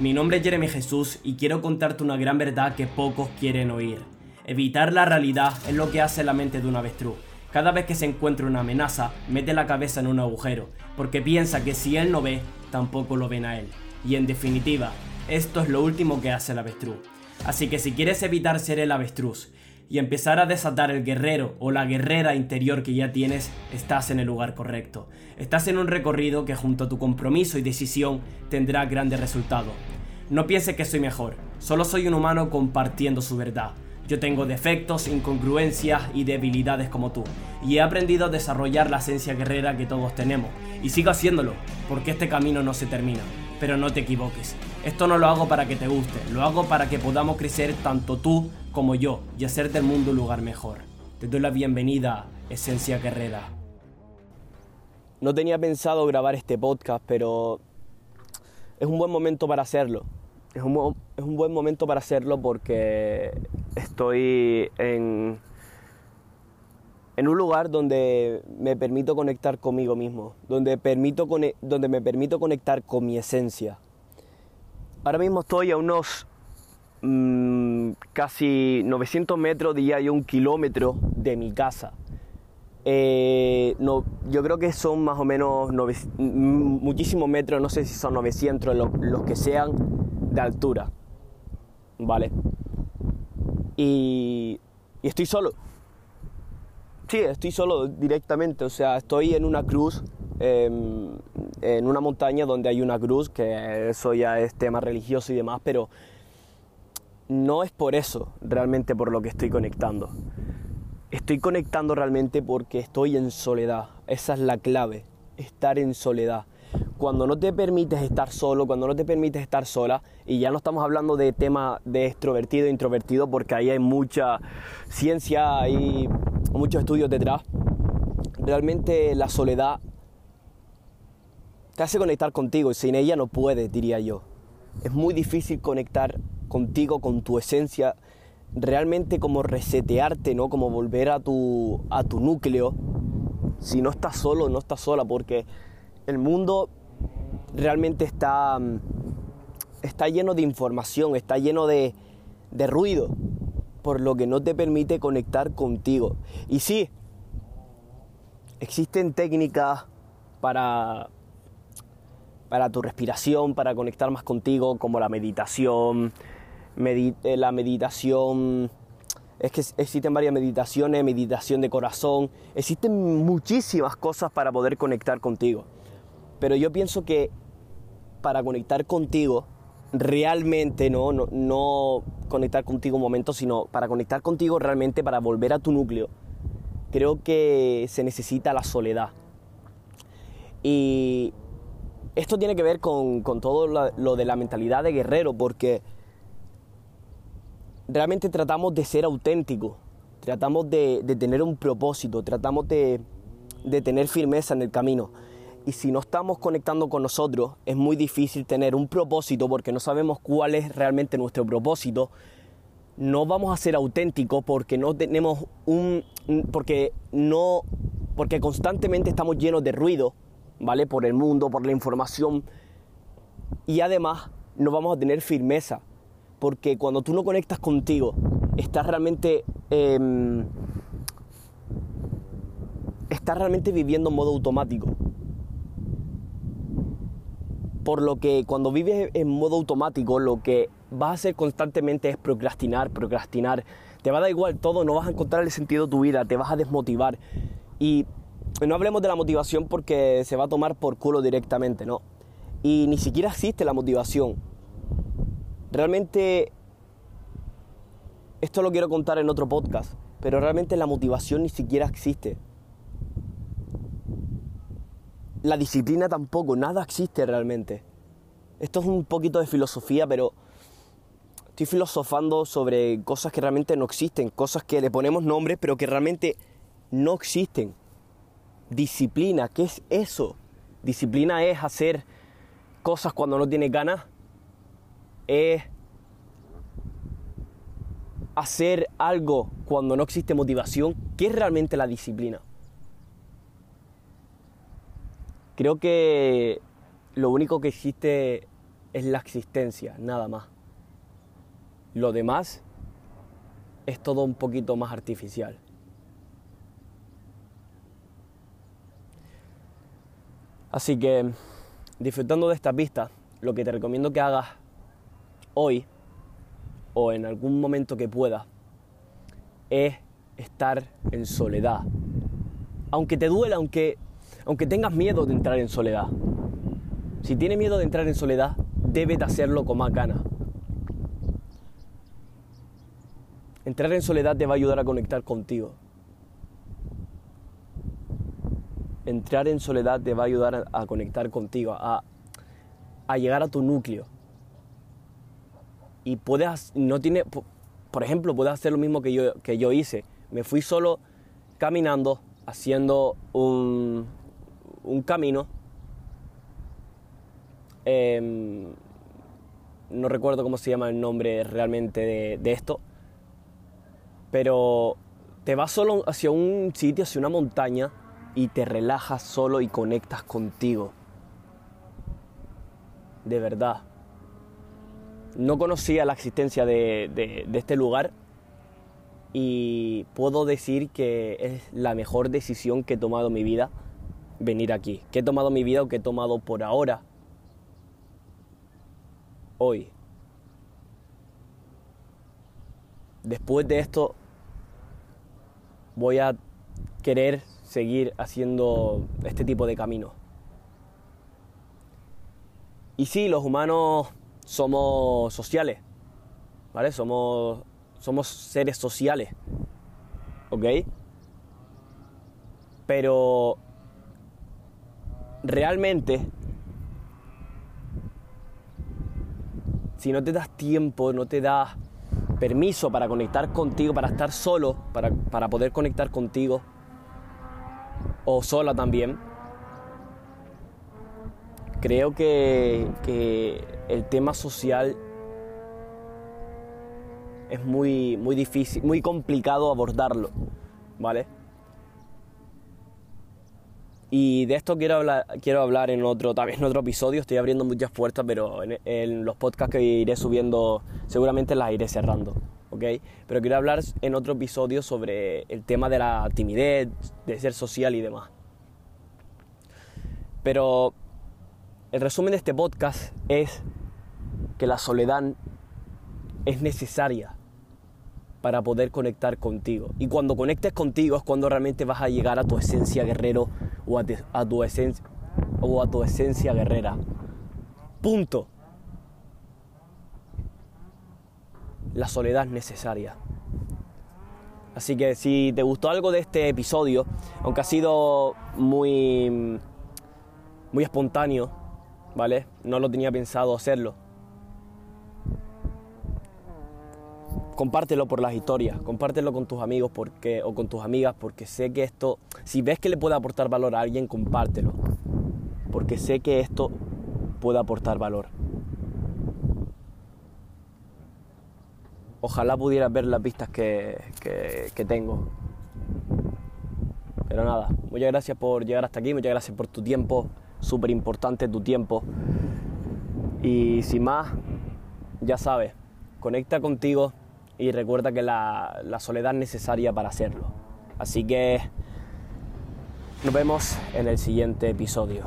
Mi nombre es Jeremy Jesús y quiero contarte una gran verdad que pocos quieren oír. Evitar la realidad es lo que hace la mente de un avestruz. Cada vez que se encuentra una amenaza, mete la cabeza en un agujero, porque piensa que si él no ve, tampoco lo ven a él. Y en definitiva, esto es lo último que hace el avestruz. Así que si quieres evitar ser el avestruz y empezar a desatar el guerrero o la guerrera interior que ya tienes, estás en el lugar correcto. Estás en un recorrido que junto a tu compromiso y decisión tendrá grandes resultados. No pienses que soy mejor, solo soy un humano compartiendo su verdad. Yo tengo defectos, incongruencias y debilidades como tú, y he aprendido a desarrollar la esencia guerrera que todos tenemos, y sigo haciéndolo, porque este camino no se termina. Pero no te equivoques, esto no lo hago para que te guste, lo hago para que podamos crecer tanto tú como yo y hacer del mundo un lugar mejor. Te doy la bienvenida, Esencia Guerrera. No tenía pensado grabar este podcast, pero es un buen momento para hacerlo. Es un, es un buen momento para hacerlo porque estoy en, en un lugar donde me permito conectar conmigo mismo, donde, permito, donde me permito conectar con mi esencia. Ahora mismo estoy a unos mmm, casi 900 metros de hay un kilómetro de mi casa. Eh, no, yo creo que son más o menos muchísimos metros, no sé si son 900 los, los que sean de altura. ¿Vale? Y, estoy solo. Sí, estoy solo directamente, o sea, estoy en una cruz, eh, en una montaña donde hay una cruz, que eso ya es tema religioso y demás, pero no es por eso realmente por lo que estoy conectando. Estoy conectando realmente porque estoy en soledad. Esa es la clave, estar en soledad. Cuando no te permites estar solo, cuando no te permites estar sola, y ya no estamos hablando de tema de extrovertido e introvertido, porque ahí hay mucha ciencia, hay muchos estudios detrás, realmente la soledad te hace conectar contigo y sin ella no puedes, diría yo. Es muy difícil conectar contigo, con tu esencia, realmente como resetearte, ¿no? Como volver a tu, a tu núcleo. Si no estás solo, no estás sola, porque el mundo realmente está, mm, está lleno de información, está lleno de, ruido, por lo que no te permite conectar contigo. Y sí, existen técnicas para, para tu respiración, para conectar más contigo, como la meditación, eh, la meditación, es que existen varias meditaciones, meditación de corazón, existen muchísimas cosas para poder conectar contigo. Pero yo pienso que para conectar contigo, realmente, no, no, no conectar contigo un momento, sino para conectar contigo realmente, para volver a tu núcleo, creo que se necesita la soledad. Y esto tiene que ver con, con todo lo de la mentalidad de guerrero, porque realmente tratamos de ser auténticos, tratamos de, tener un propósito, tratamos de, tener firmeza en el camino. Y si no estamos conectando con nosotros, es muy difícil tener un propósito porque no sabemos cuál es realmente nuestro propósito. No vamos a ser auténticos porque no tenemos un. porque no. porque constantemente estamos llenos de ruido, ¿vale? Por el mundo, por la información. Y además no vamos a tener firmeza porque cuando tú no conectas contigo, estás realmente, em, estás realmente viviendo en modo automático. Por lo que cuando vives en modo automático, lo que vas a hacer constantemente es procrastinar, procrastinar. Te va a dar igual todo, no vas a encontrar el sentido de tu vida, te vas a desmotivar. Y no hablemos de la motivación porque se va a tomar por culo directamente, ¿no? Y ni siquiera existe la motivación Realmente, esto lo quiero contar en otro podcast, pero realmente la motivación ni siquiera existe. La disciplina tampoco, nada existe realmente. Esto es un poquito de filosofía, pero estoy filosofando sobre cosas que realmente no existen, cosas que le ponemos nombres, pero que realmente no existen. Disciplina, ¿qué es eso? Disciplina es hacer cosas cuando no tienes ganas es hacer algo cuando no existe motivación, ¿qué es realmente la disciplina? Creo que lo único que existe es la existencia, nada más. Lo demás es todo un poquito más artificial. Así que, disfrutando de esta pista, lo que te recomiendo que hagas hoy o en algún momento que puedas es estar en soledad. Aunque te duela, aunque, aunque tengas miedo de entrar en soledad. Si tienes miedo de entrar en soledad, debes de hacerlo con más ganas. Entrar en soledad te va a ayudar a conectar contigo. Entrar en soledad te va a ayudar a, conectar contigo, a, llegar a tu núcleo. Y puedes, no tiene, por ejemplo, puedes hacer lo mismo que yo, que yo hice. Me fui solo caminando, haciendo un, un camino Em, no recuerdo cómo se llama el nombre realmente de, esto, pero te vas solo hacia un sitio, hacia una montaña y te relajas solo y conectas contigo. De verdad. No conocía la existencia de, de, este lugar y puedo decir que es la mejor decisión que he tomado en mi vida venir aquí. Que he tomado mi vida o que he tomado por ahora hoy. Después de esto voy a querer seguir haciendo este tipo de camino. Y sí, los humanos somos sociales, ¿vale? Somos, somos seres sociales, ¿ok? Pero realmente si no te das tiempo, no te das permiso para conectar contigo, para estar solo, para, poder conectar contigo, o sola también, creo que, que el tema social es muy, muy difícil, muy complicado abordarlo, ¿vale? Y de esto quiero hablar, quiero hablar en otro, en otro episodio. Estoy abriendo muchas puertas, pero en, los podcasts que iré subiendo seguramente las iré cerrando. ¿ok? Pero quiero hablar en otro episodio sobre el tema de la timidez, de ser social y demás. Pero el resumen de este podcast es que la soledad es necesaria para poder conectar contigo. Y cuando conectes contigo es cuando realmente vas a llegar a tu esencia guerrero o a, tu, esencia, a tu esencia guerrera. Punto. La soledad es necesaria. Así que si te gustó algo de este episodio, aunque ha sido muy, muy espontáneo, ¿vale? No lo tenía pensado hacerlo compártelo por las historias, compártelo con tus amigos porque, o con tus amigas, porque sé que esto, si ves que le puede aportar valor a alguien, compártelo, porque sé que esto puede aportar valor. Ojalá pudieras ver las vistas que, que tengo. Pero nada, muchas gracias por llegar hasta aquí, muchas gracias por tu tiempo, súper importante tu tiempo. Y sin más, ya sabes, conecta contigo, y recuerda que la, soledad es necesaria para hacerlo. Así que nos vemos en el siguiente episodio.